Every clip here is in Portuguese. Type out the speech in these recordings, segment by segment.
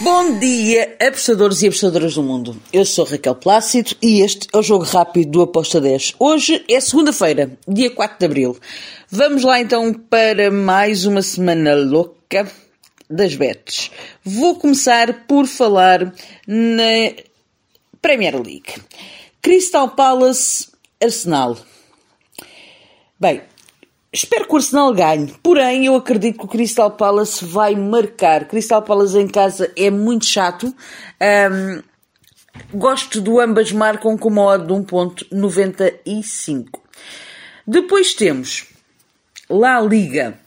Bom dia, apostadores e apostadoras do mundo. Eu sou Raquel Plácido e este é o Jogo Rápido do Aposta 10. Hoje é segunda-feira, dia 4 de Abril. Vamos lá então para mais uma semana louca das bets. Vou começar por falar na Premier League. Crystal Palace Arsenal. Bem, Espero que o Arsenal ganhe, porém eu acredito que o Crystal Palace vai marcar. Crystal Palace em casa é muito chato. Um, gosto do ambas marcam com uma odd de 1.95. Depois temos La Liga,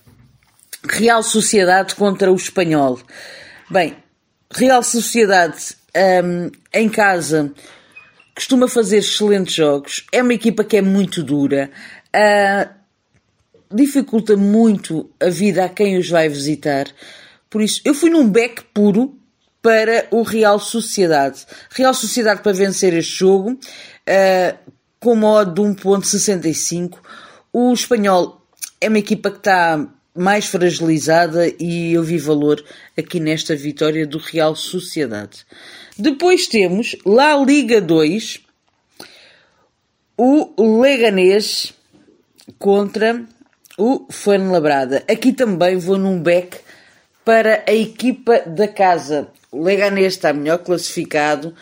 Real Sociedade contra o Espanhol. Bem, Real Sociedade um, em casa costuma fazer excelentes jogos. É uma equipa que é muito dura. Uh, dificulta muito a vida a quem os vai visitar. Por isso, eu fui num back puro para o Real Sociedade. Real Sociedade para vencer este jogo, uh, com modo de 1.65. O espanhol é uma equipa que está mais fragilizada e eu vi valor aqui nesta vitória do Real Sociedade. Depois temos La Liga 2, o Leganês contra o Fuenlabrada. Aqui também vou num back para a equipa da casa. O Leganés está melhor classificado,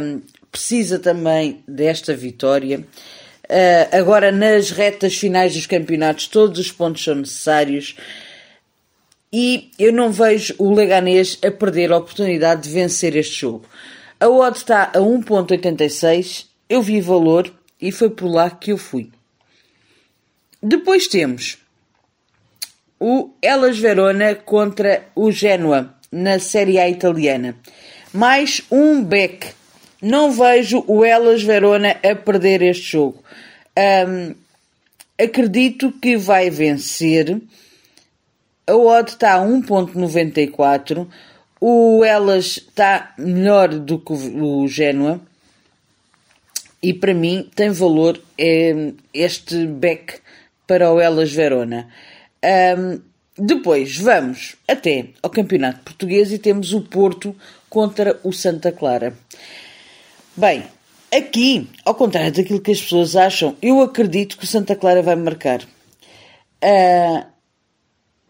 um, precisa também desta vitória. Uh, agora, nas retas finais dos campeonatos, todos os pontos são necessários e eu não vejo o Leganés a perder a oportunidade de vencer este jogo. A odd está a 1.86, eu vi valor e foi por lá que eu fui. Depois temos o Elas Verona contra o Genoa na Série A italiana. Mais um back. Não vejo o Elas Verona a perder este jogo. Um, acredito que vai vencer. A odd está a 1.94. O Elas está melhor do que o Genoa. E para mim tem valor é, este back para o Elas Verona. Um, depois vamos até ao Campeonato Português e temos o Porto contra o Santa Clara. Bem, aqui, ao contrário daquilo que as pessoas acham, eu acredito que o Santa Clara vai marcar. Uh,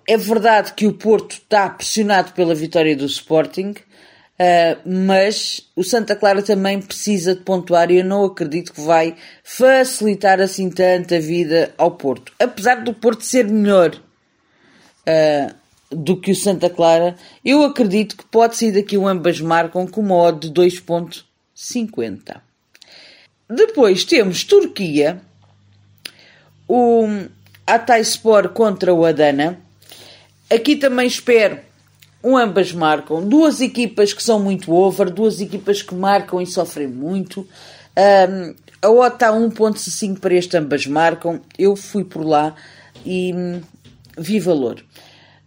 é verdade que o Porto está pressionado pela vitória do Sporting, Uh, mas o Santa Clara também precisa de pontuar e eu não acredito que vai facilitar assim tanto a vida ao Porto. Apesar do Porto ser melhor uh, do que o Santa Clara, eu acredito que pode sair daqui um ambas marcam com uma odd de 2.50. Depois temos Turquia, o Atayspor contra o Adana. Aqui também espero um ambas marcam. Duas equipas que são muito over, duas equipas que marcam e sofrem muito. Um, a OTA está 1.5 para este ambas marcam. Eu fui por lá e hum, vi valor.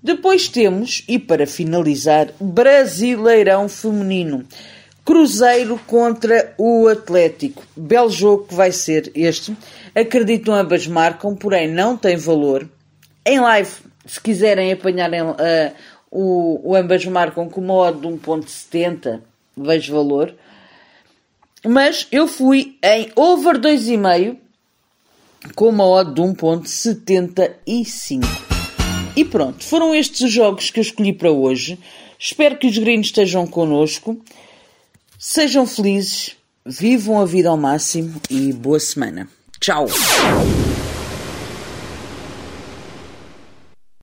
Depois temos, e para finalizar, Brasileirão Feminino. Cruzeiro contra o Atlético. Belo jogo que vai ser este. Acredito ambas marcam, porém não tem valor. Em live, se quiserem apanhar uh, o, o ambas marcam com uma odd de 1.70, vejo valor. Mas eu fui em over 2,5 com uma odd de 1.75. E pronto, foram estes os jogos que eu escolhi para hoje. Espero que os gringos estejam connosco. Sejam felizes, vivam a vida ao máximo e boa semana. Tchau!